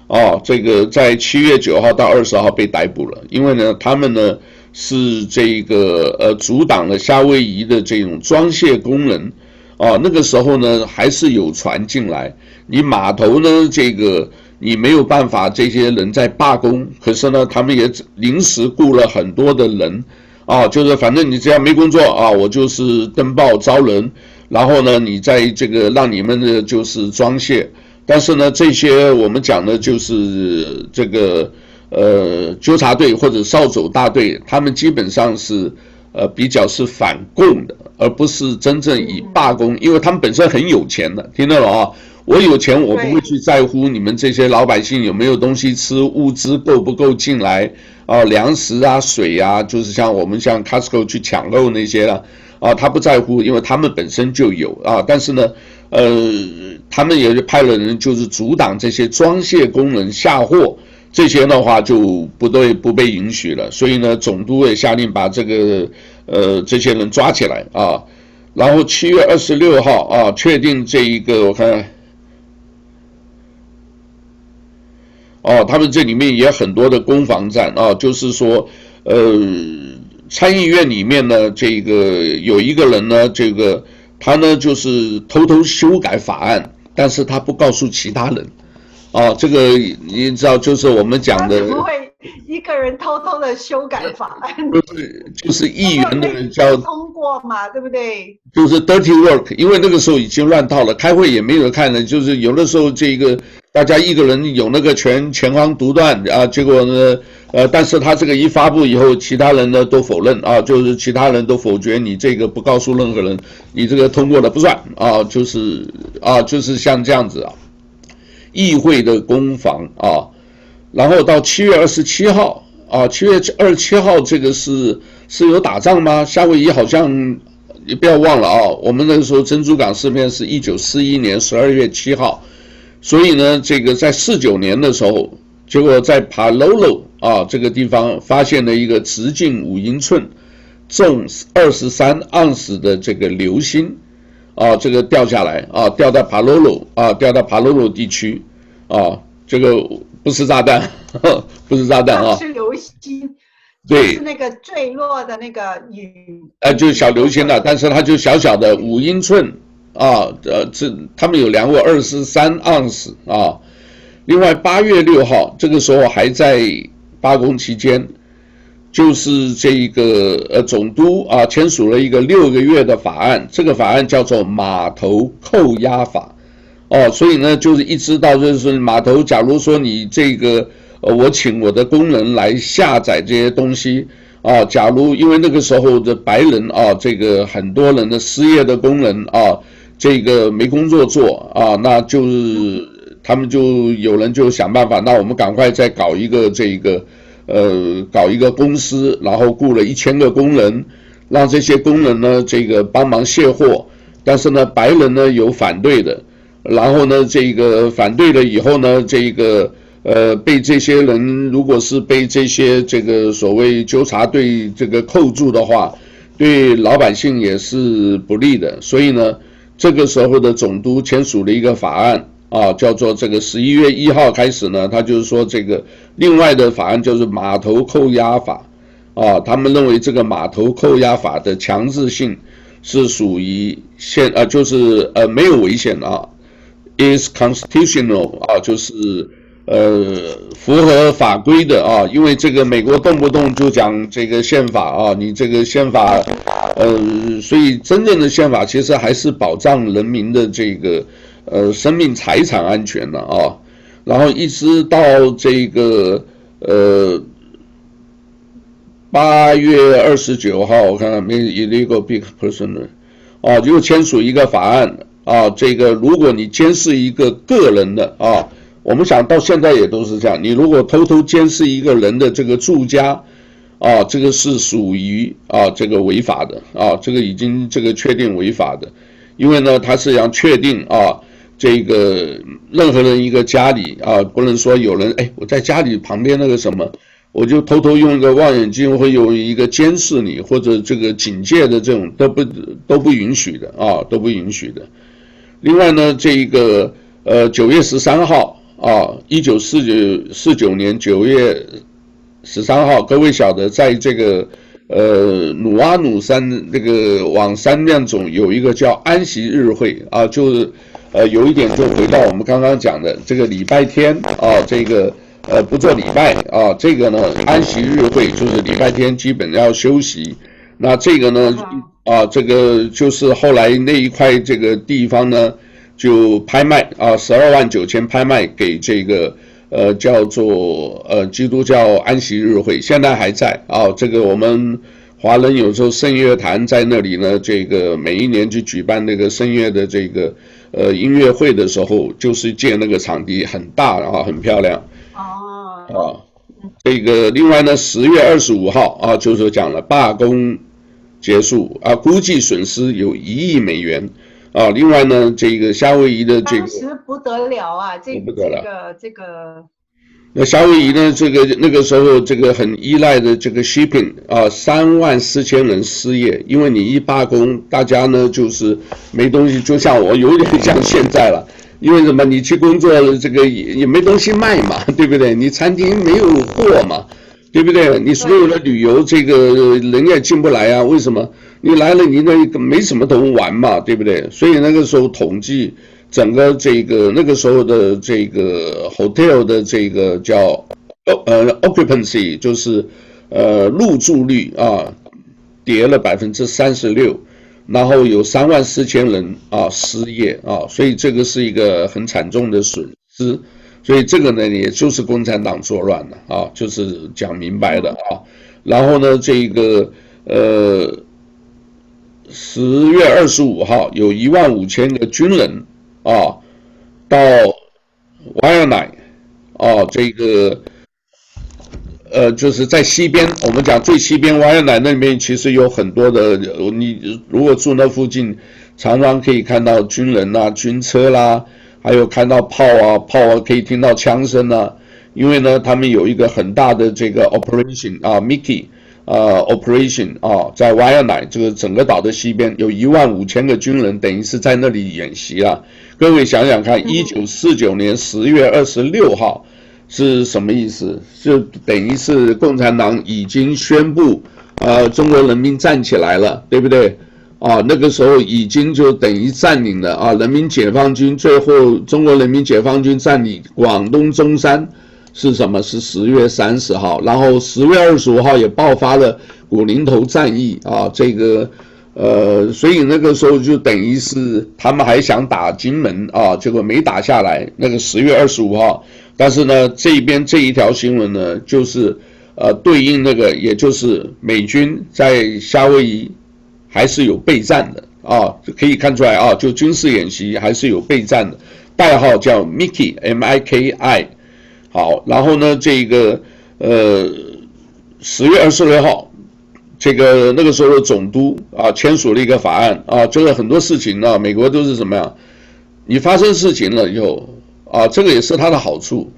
啊，这个在七月九号到二十号被逮捕了，因为呢，他们呢是这一个呃阻挡了夏威夷的这种装卸工人，啊，那个时候呢还是有船进来，你码头呢这个你没有办法，这些人在罢工，可是呢他们也临时雇了很多的人。啊，就是反正你只要没工作啊，我就是登报招人，然后呢，你在这个让你们的就是装卸，但是呢，这些我们讲的就是这个呃纠察队或者扫帚大队，他们基本上是呃比较是反共的，而不是真正以罢工，因为他们本身很有钱的，听到了啊？我有钱，我不会去在乎你们这些老百姓有没有东西吃，物资够不够进来。啊，粮食啊，水啊，就是像我们像 Costco 去抢购那些了，啊，他不在乎，因为他们本身就有啊。但是呢，呃，他们也派了人，就是阻挡这些装卸工人下货，这些的话就不对，不被允许了。所以呢，总督也下令把这个呃这些人抓起来啊。然后七月二十六号啊，确定这一个我看。哦，他们这里面也很多的攻防战啊，就是说，呃，参议院里面呢，这个有一个人呢，这个他呢就是偷偷修改法案，但是他不告诉其他人，啊，这个你知道，就是我们讲的，他怎么会一个人偷偷的修改法案，就是就是议员的人叫通过嘛，对不对？就是 dirty work，因为那个时候已经乱套了，开会也没有看的，就是有的时候这个大家一个人有那个权权方独断啊，结果呢，呃，但是他这个一发布以后，其他人呢都否认啊，就是其他人都否决你这个不告诉任何人，你这个通过了不算啊，就是啊，就是像这样子啊，议会的攻防啊。然后到七月二十七号啊，七月二十七号这个是是有打仗吗？夏威夷好像你不要忘了啊，我们那个时候珍珠港事变是一九四一年十二月七号，所以呢，这个在四九年的时候，结果在帕罗罗啊这个地方发现了一个直径五英寸、重二十三盎司的这个流星啊，这个掉下来啊，掉到帕罗罗啊，掉到帕罗罗地区啊，这个。不是炸弹，不是炸弹啊！是流星，对，是那个坠落的那个雨，哎，就是小流星了，但是它就小小的五英寸啊，呃，这他们有量过二十三盎司啊。另外，八月六号这个时候还在罢工期间，就是这一个呃总督啊签署了一个六个月的法案，这个法案叫做码头扣押法。哦，所以呢，就是一直到就是码头，假如说你这个，呃，我请我的工人来下载这些东西，啊，假如因为那个时候的白人啊，这个很多人的失业的工人啊，这个没工作做啊，那就是他们就有人就想办法，那我们赶快再搞一个这个，呃，搞一个公司，然后雇了一千个工人，让这些工人呢，这个帮忙卸货，但是呢，白人呢有反对的。然后呢，这个反对了以后呢，这个呃被这些人，如果是被这些这个所谓纠察队这个扣住的话，对老百姓也是不利的。所以呢，这个时候的总督签署了一个法案啊，叫做这个十一月一号开始呢，他就是说这个另外的法案就是码头扣押法啊，他们认为这个码头扣押法的强制性是属于宪呃就是呃没有违宪啊。is constitutional 啊，就是呃符合法规的啊，因为这个美国动不动就讲这个宪法啊，你这个宪法，呃，所以真正的宪法其实还是保障人民的这个呃生命财产安全的啊，然后一直到这个呃八月二十九号，我看看没 illegal big person 啊，就签署一个法案。啊，这个如果你监视一个个人的啊，我们想到现在也都是这样。你如果偷偷监视一个人的这个住家，啊，这个是属于啊这个违法的啊，这个已经这个确定违法的，因为呢，他是要确定啊，这个任何人一个家里啊，不能说有人哎，我在家里旁边那个什么。我就偷偷用一个望远镜，会有一个监视你或者这个警戒的这种都不都不允许的啊，都不允许的。另外呢，这一个呃九月十三号啊，一九四九四九年九月十三号，各位晓得，在这个呃努阿努山那个往山那种有一个叫安息日会啊，就是呃有一点就回到我们刚刚讲的这个礼拜天啊，这个。呃，不做礼拜啊，这个呢，安息日会就是礼拜天基本要休息。那这个呢，啊，这个就是后来那一块这个地方呢，就拍卖啊，十二万九千拍卖给这个呃叫做呃基督教安息日会，现在还在啊。这个我们华人有时候圣乐坛在那里呢，这个每一年去举办那个圣乐的这个呃音乐会的时候，就是建那个场地很大啊，很漂亮。哦啊，这个另外呢，十月二十五号啊，就是讲了罢工结束啊，估计损失有一亿美元啊。另外呢，这个夏威夷的这个当时不得了啊，这这个这个。那夏威夷呢，这个那个时候这个很依赖的这个 shipping 啊，三万四千人失业，因为你一罢工，大家呢就是没东西，就像我有点像现在了。因为什么？你去工作，这个也也没东西卖嘛，对不对？你餐厅没有货嘛，对不对？你所有的旅游，这个人也进不来啊。为什么？你来了，你那个没什么东西玩嘛，对不对？所以那个时候统计整个这个那个时候的这个 hotel 的这个叫呃 occupancy 就是呃入住率啊跌了百分之三十六，然后有三万四千人啊失业啊，所以这个是一个很惨重的损失。所以这个呢，也就是共产党作乱了啊，就是讲明白的啊。然后呢，这个呃，十月二十五号有一万五千个军人啊，到瓦尔奈啊，这个呃，就是在西边，我们讲最西边瓦尔奈那边，其实有很多的，你如果住那附近，常常可以看到军人啊、军车啦。还有看到炮啊，炮啊，可以听到枪声啊，因为呢，他们有一个很大的这个 operation 啊，Mickey 啊，operation 啊，在瓦尔奈这个整个岛的西边，有一万五千个军人，等于是在那里演习啊。各位想想看，一九四九年十月二十六号是什么意思？就等于是共产党已经宣布，呃，中国人民站起来了，对不对？啊，那个时候已经就等于占领了啊！人民解放军最后，中国人民解放军占领广东中山是什么？是十月三十号，然后十月二十五号也爆发了古林头战役啊！这个呃，所以那个时候就等于是他们还想打金门啊，结果没打下来。那个十月二十五号，但是呢，这边这一条新闻呢，就是呃对应那个，也就是美军在夏威夷。还是有备战的啊，可以看出来啊，就军事演习还是有备战的，代号叫 Miki M I K I，好，然后呢，这个呃十月二十六号，这个那个时候的总督啊签署了一个法案啊，就是很多事情啊，美国都是什么样，你发生事情了以后啊，这个也是他的好处，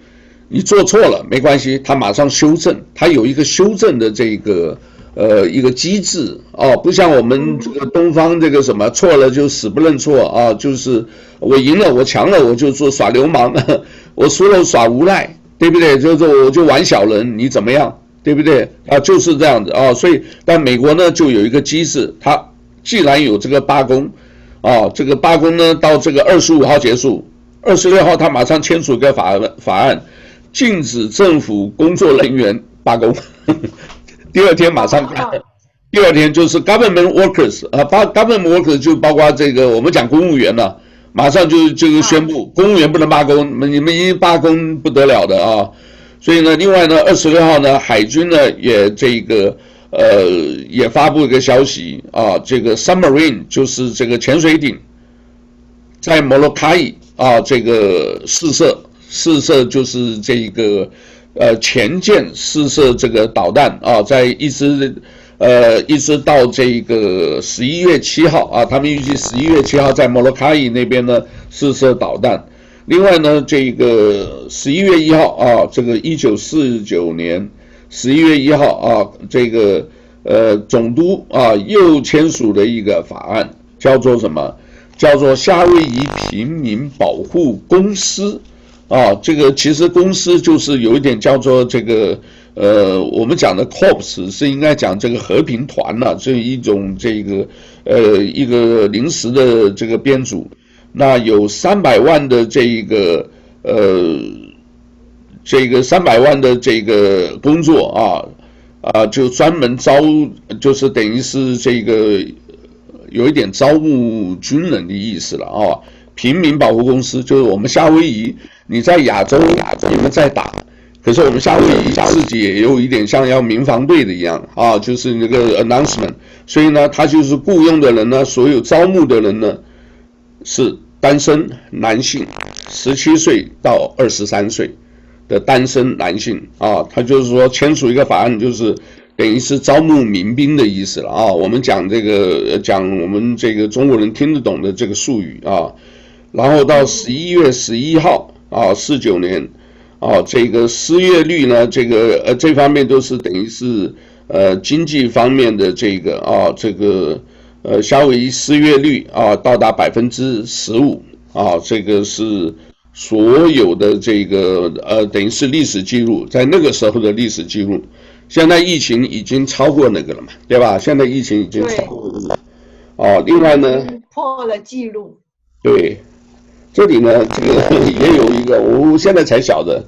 你做错了没关系，他马上修正，他有一个修正的这个。呃，一个机制哦，不像我们这个东方这个什么错了就死不认错啊，就是我赢了我强了我就做耍流氓，我输了耍无赖，对不对？就是我就玩小人，你怎么样，对不对？啊，就是这样子啊。所以，但美国呢就有一个机制，它既然有这个罢工，啊，这个罢工呢到这个二十五号结束，二十六号他马上签署一个法法案，禁止政府工作人员罢工。第二天马上看，第二天就是 government workers 啊，包 government workers 就包括这个我们讲公务员了，马上就就宣布公务员不能罢工，你们一罢工不得了的啊，所以呢，另外呢，二十六号呢，海军呢也这个呃也发布一个消息啊，这个 submarine 就是这个潜水艇在摩洛卡伊啊这个试射试射就是这个。呃，潜舰试射这个导弹啊，在一直，呃，一直到这个十一月七号啊，他们预计十一月七号在摩洛卡伊那边呢试射导弹。另外呢，这个十一月一号啊，这个一九四九年十一月一号啊，这个呃总督啊又签署了一个法案，叫做什么？叫做夏威夷平民保护公司。啊，这个其实公司就是有一点叫做这个，呃，我们讲的 COPS 是应该讲这个和平团了，这一种这个，呃，一个临时的这个编组，那有三百万的这一个，呃，这个三百万的这个工作啊，啊，就专门招，就是等于是这个有一点招募军人的意思了啊，平民保护公司就是我们夏威夷。你在亚洲，亚洲你们在打，可是我们夏威夷自己也有一点像要民防队的一样啊，就是那个 announcement，所以呢，他就是雇佣的人呢，所有招募的人呢，是单身男性，十七岁到二十三岁的单身男性啊，他就是说签署一个法案，就是等于是招募民兵的意思了啊。我们讲这个讲我们这个中国人听得懂的这个术语啊，然后到十一月十一号。啊，四九年，啊，这个失业率呢，这个呃，这方面都是等于是呃经济方面的这个啊，这个呃夏威夷失业率啊到达百分之十五啊，这个是所有的这个呃等于是历史记录，在那个时候的历史记录，现在疫情已经超过那个了嘛，对吧？现在疫情已经超过那个了，哦，另外呢，破了记录，对。这里呢，这个也有一个，我现在才晓得，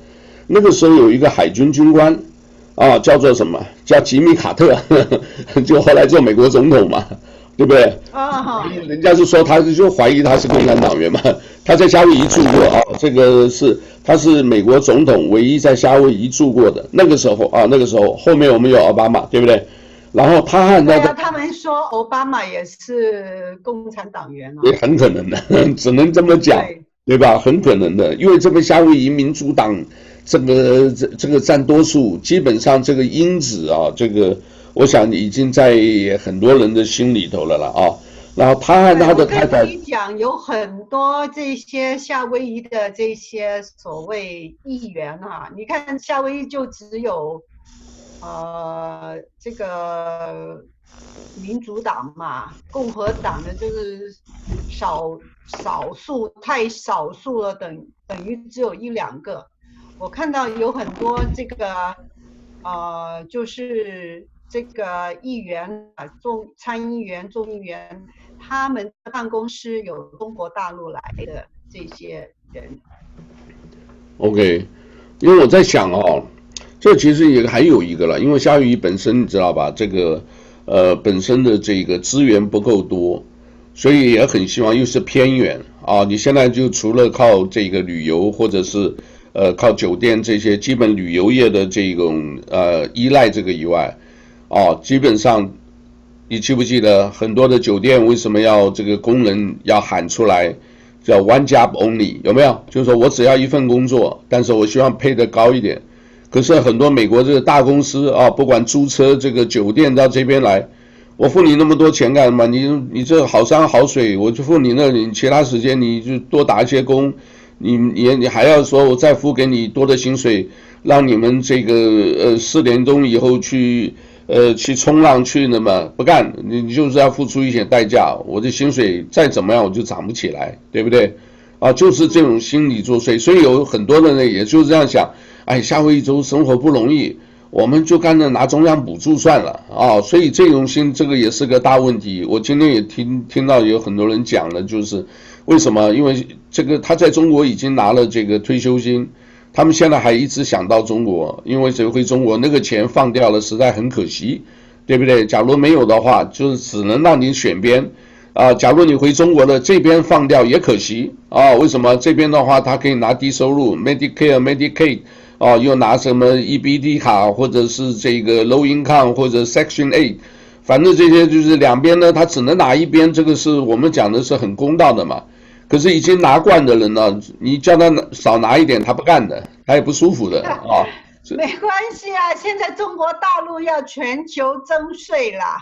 那个时候有一个海军军官，啊，叫做什么？叫吉米卡特，呵 呵就后来做美国总统嘛，对不对？啊，人家是说他就怀疑他是共产党员嘛，他在夏威夷住过啊，这个是他是美国总统唯一在夏威夷住过的。那个时候啊，那个时候后面我们有奥巴马，对不对？然后他和那个，他们说奥巴马也是共产党员啊，也很可能的，只能这么讲。对吧？很可能的，因为这个夏威夷民主党，这个这这个占多数，基本上这个因子啊，这个我想已经在很多人的心里头了了啊。然后他和他的太太，我跟你讲，有很多这些夏威夷的这些所谓议员啊，你看夏威夷就只有，呃，这个。民主党嘛，共和党的就是少少数，太少数了，等等于只有一两个。我看到有很多这个，呃，就是这个议员啊，众参议员、众议员，他们办公室有中国大陆来的这些人。OK，因为我在想哦，这其实也还有一个了，因为夏威夷本身你知道吧，这个。呃，本身的这个资源不够多，所以也很希望又是偏远啊。你现在就除了靠这个旅游，或者是呃靠酒店这些基本旅游业的这种呃依赖这个以外，啊，基本上你记不记得很多的酒店为什么要这个工人要喊出来叫 one job only 有没有？就是说我只要一份工作，但是我希望配得高一点。可是很多美国这个大公司啊，不管租车这个酒店到这边来，我付你那么多钱干什么？你你这好山好水，我就付你那里，其他时间你就多打一些工，你你你还要说我再付给你多的薪水，让你们这个呃四点钟以后去呃去冲浪去那么不干，你就是要付出一些代价，我的薪水再怎么样我就涨不起来，对不对？啊，就是这种心理作祟，所以有很多人呢也就是这样想。哎，夏威夷州生活不容易，我们就干脆拿中央补助算了啊！所以这种心，这个也是个大问题。我今天也听听到有很多人讲了，就是为什么？因为这个他在中国已经拿了这个退休金，他们现在还一直想到中国，因为谁回中国那个钱放掉了，实在很可惜，对不对？假如没有的话，就是只能让你选边啊。假如你回中国的这边放掉也可惜啊。为什么？这边的话，他可以拿低收入，Medicare、Medicaid。哦，又拿什么 EBD 卡，或者是这个 Low Income 或者 Section Eight，反正这些就是两边呢，他只能拿一边，这个是我们讲的是很公道的嘛。可是已经拿惯的人呢，你叫他少拿一点，他不干的，他也不舒服的 啊。哦、没关系啊，现在中国大陆要全球征税啦，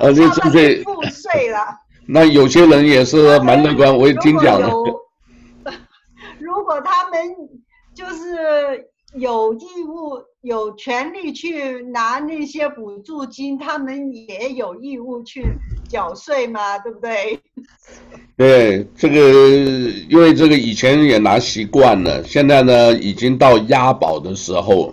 呃，就征税赋税了。那有些人也是 蛮乐观，我也听讲了。如果他们就是。有义务、有权利去拿那些补助金，他们也有义务去缴税嘛，对不对？对，这个因为这个以前也拿习惯了，现在呢已经到押宝的时候，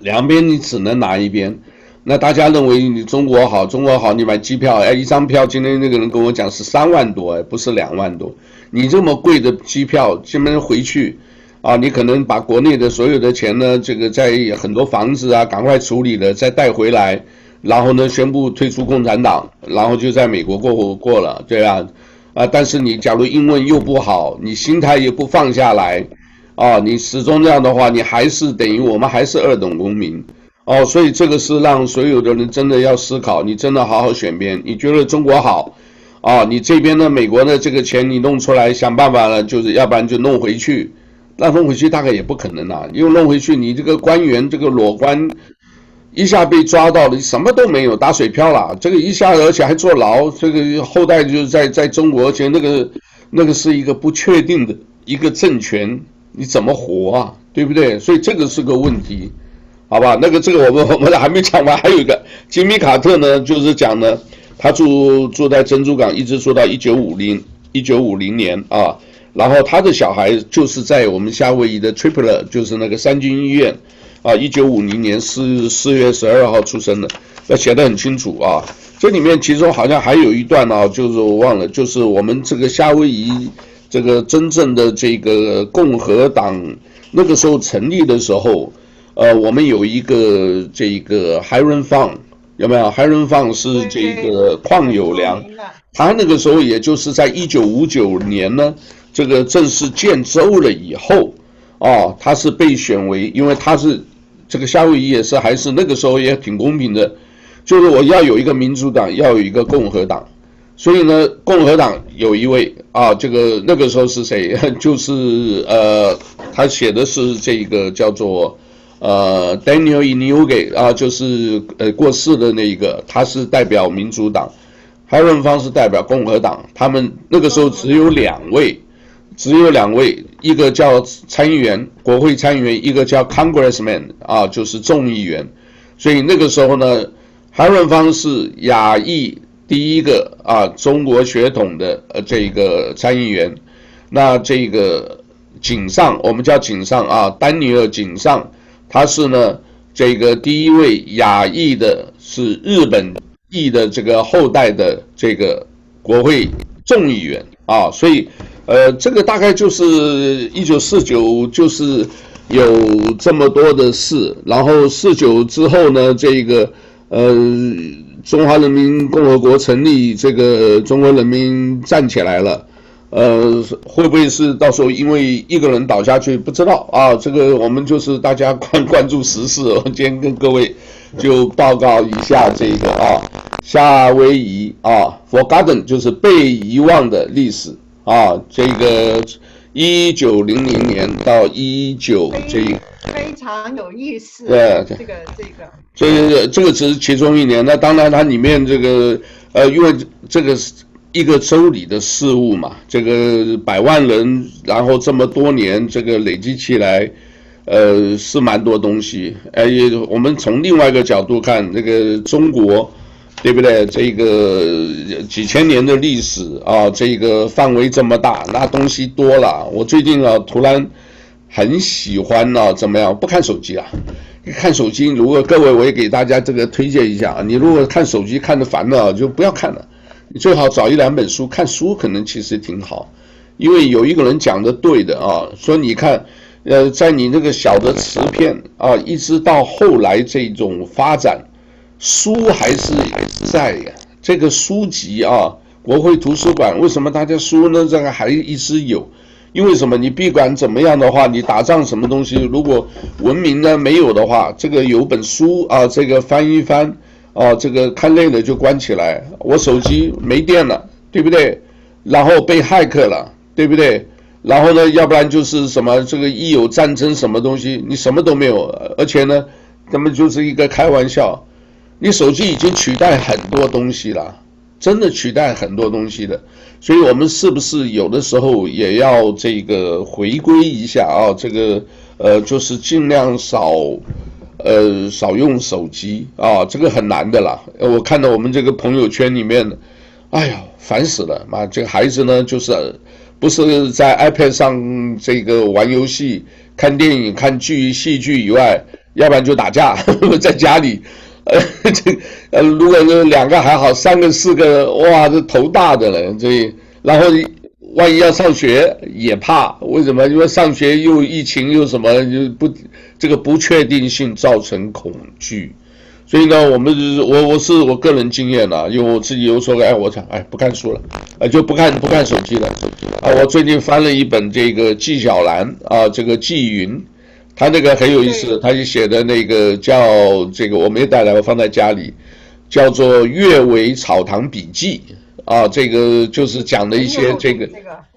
两边你只能拿一边。那大家认为你中国好，中国好，你买机票，哎，一张票，今天那个人跟我讲是三万多，哎，不是两万多，你这么贵的机票，今天回去。啊，你可能把国内的所有的钱呢，这个在很多房子啊，赶快处理了，再带回来，然后呢，宣布退出共产党，然后就在美国过活过了，对啊，啊，但是你假如英文又不好，你心态也不放下来，啊，你始终这样的话，你还是等于我们还是二等公民，哦，所以这个是让所有的人真的要思考，你真的好好选边，你觉得中国好，啊，你这边的美国的这个钱你弄出来，想办法了，就是要不然就弄回去。那弄回去大概也不可能啊，因为弄回去你这个官员这个裸官一下被抓到了，什么都没有，打水漂了。这个一下而且还坐牢，这个后代就是在在中国，而且那个那个是一个不确定的一个政权，你怎么活啊？对不对？所以这个是个问题，好吧？那个这个我们我们还没讲完，还有一个吉米卡特呢，就是讲呢，他住住在珍珠港，一直住到一九五零一九五零年啊。然后他的小孩就是在我们夏威夷的 Tripler，就是那个三军医院，啊，一九五零年四四月十二号出生的，那写得很清楚啊。这里面其中好像还有一段啊，就是我忘了，就是我们这个夏威夷这个真正的这个共和党那个时候成立的时候，呃，我们有一个这个 Hiram Fong 有没有？Hiram Fong 是这个邝友良，他那个时候也就是在一九五九年呢，这个正式建州了以后，哦，他是被选为，因为他是这个夏威夷也是还是那个时候也挺公平的，就是我要有一个民主党，要有一个共和党。所以呢，共和党有一位啊，这个那个时候是谁？就是呃，他写的是这个叫做呃 Daniel Inouye 啊，就是呃过世的那一个，他是代表民主党，Hiram Fong 是代表共和党。他们那个时候只有两位，只有两位，一个叫参议员，国会参议员，一个叫 Congressman 啊，就是众议员。所以那个时候呢，Hiram Fong 是亚裔。第一个啊，中国血统的呃这个参议员，那这个井上，我们叫井上啊，丹尼尔井上，他是呢这个第一位亚裔的，是日本裔的这个后代的这个国会众议员啊，所以呃这个大概就是一九四九，就是有这么多的事，然后四九之后呢，这个呃。中华人民共和国成立，这个中国人民站起来了，呃，会不会是到时候因为一个人倒下去？不知道啊。这个我们就是大家关关注时事，我 今天跟各位就报告一下这个啊，夏威夷啊，Forgotten 就是被遗忘的历史啊，这个一九零零年到一九这。非常有意思，对，这个这个，这个这个只是其中一年。那当然，它里面这个呃，因为这个是一个州里的事务嘛，这个百万人，然后这么多年，这个累积起来，呃，是蛮多东西。哎，我们从另外一个角度看，这个中国，对不对？这个几千年的历史啊，这个范围这么大，那东西多了。我最近啊，突然。很喜欢呢、怎么样？不看手机啊？看手机，如果各位，我也给大家这个推荐一下啊。你如果看手机看的烦了，就不要看了。你最好找一两本书，看书可能其实挺好。因为有一个人讲的对的啊，说你看，呃，在你那个小的瓷片啊，一直到后来这种发展，书还是还是在呀。这个书籍啊，国会图书馆为什么大家书呢？这个还一直有。因为什么？你闭馆怎么样的话，你打仗什么东西？如果文明呢没有的话，这个有本书啊，这个翻一翻啊，这个看累了就关起来。我手机没电了，对不对？然后被骇客了，对不对？然后呢，要不然就是什么这个一有战争什么东西，你什么都没有，而且呢，根本就是一个开玩笑。你手机已经取代很多东西了。真的取代很多东西的，所以我们是不是有的时候也要这个回归一下啊？这个呃，就是尽量少呃少用手机啊，这个很难的啦。我看到我们这个朋友圈里面，哎呀，烦死了！妈，这个孩子呢，就是不是在 iPad 上这个玩游戏、看电影、看剧、戏剧以外，要不然就打架，在家里。呃，这呃，如果是两个还好，三个四个，哇，这头大的了。这然后万一要上学也怕，为什么？因为上学又疫情又什么，就不这个不确定性造成恐惧。所以呢，我们就是我我是我个人经验了，因为我自己有说，哎，我想，哎，不看书了，呃，就不看不看手机了。啊，我最近翻了一本这个纪晓岚啊，这个纪云。他那个很有意思，他就写的那个叫这个，我没带来，我放在家里，叫做《阅微草堂笔记》啊，这个就是讲的一些这个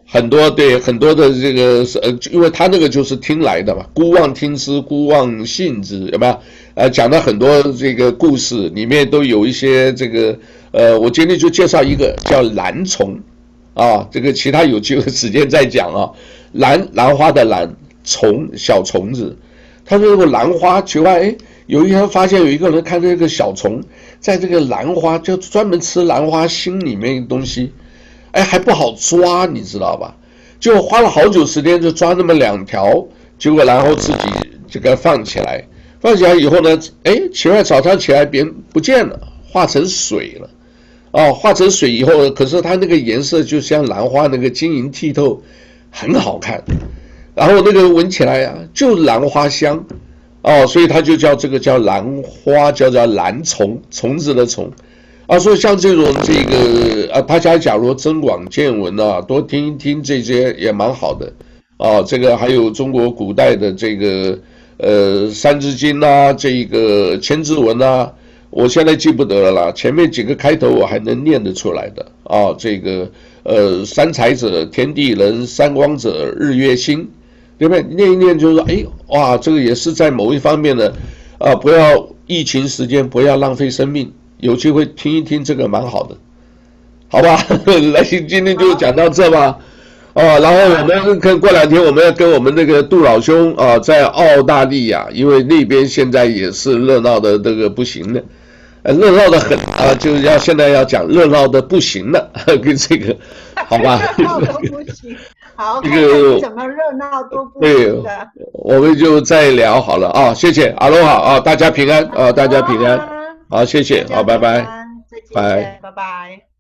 很多对很多的这个呃，因为他那个就是听来的嘛，孤妄听之，孤妄信之，有没有？呃，讲了很多这个故事，里面都有一些这个呃，我今天就介绍一个叫兰虫。啊，这个其他有机会时间再讲啊，兰兰花的兰。虫小虫子，他说这个兰花奇怪，哎，有一天发现有一个人看这个小虫，在这个兰花就专门吃兰花心里面的东西，哎，还不好抓，你知道吧？就花了好久时间就抓那么两条，结果然后自己这个放起来，放起来以后呢，哎，奇怪，早上起来别人不见了，化成水了，哦，化成水以后，可是它那个颜色就像兰花那个晶莹剔透。很好看，然后那个闻起来啊，就兰花香，哦，所以它就叫这个叫兰花，叫叫兰虫，虫子的虫，啊，所以像这种这个啊，大家假如增广见闻啊，多听一听这些也蛮好的，啊，这个还有中国古代的这个呃《三字经》啊，这个《千字文》啊。我现在记不得了啦，前面几个开头我还能念得出来的。啊，这个呃，三才者，天地人；三光者，日月星，对不对？念一念就是说，哎，哇，这个也是在某一方面的啊，不要疫情时间，不要浪费生命，有机会听一听这个蛮好的，好吧？来，今天就讲到这吧。哦，然后我们跟过两天我们要跟我们那个杜老兄啊，在澳大利亚，因为那边现在也是热闹的这个不行的。热闹的很啊，就是要现在要讲热闹的不行了，跟这个，好吧？热闹都不行，好，这个怎么热闹都不行的。我们就再聊好了啊，谢谢，阿罗好啊，大家平安啊，大家平安，好，谢谢，好，拜拜，拜拜，拜拜。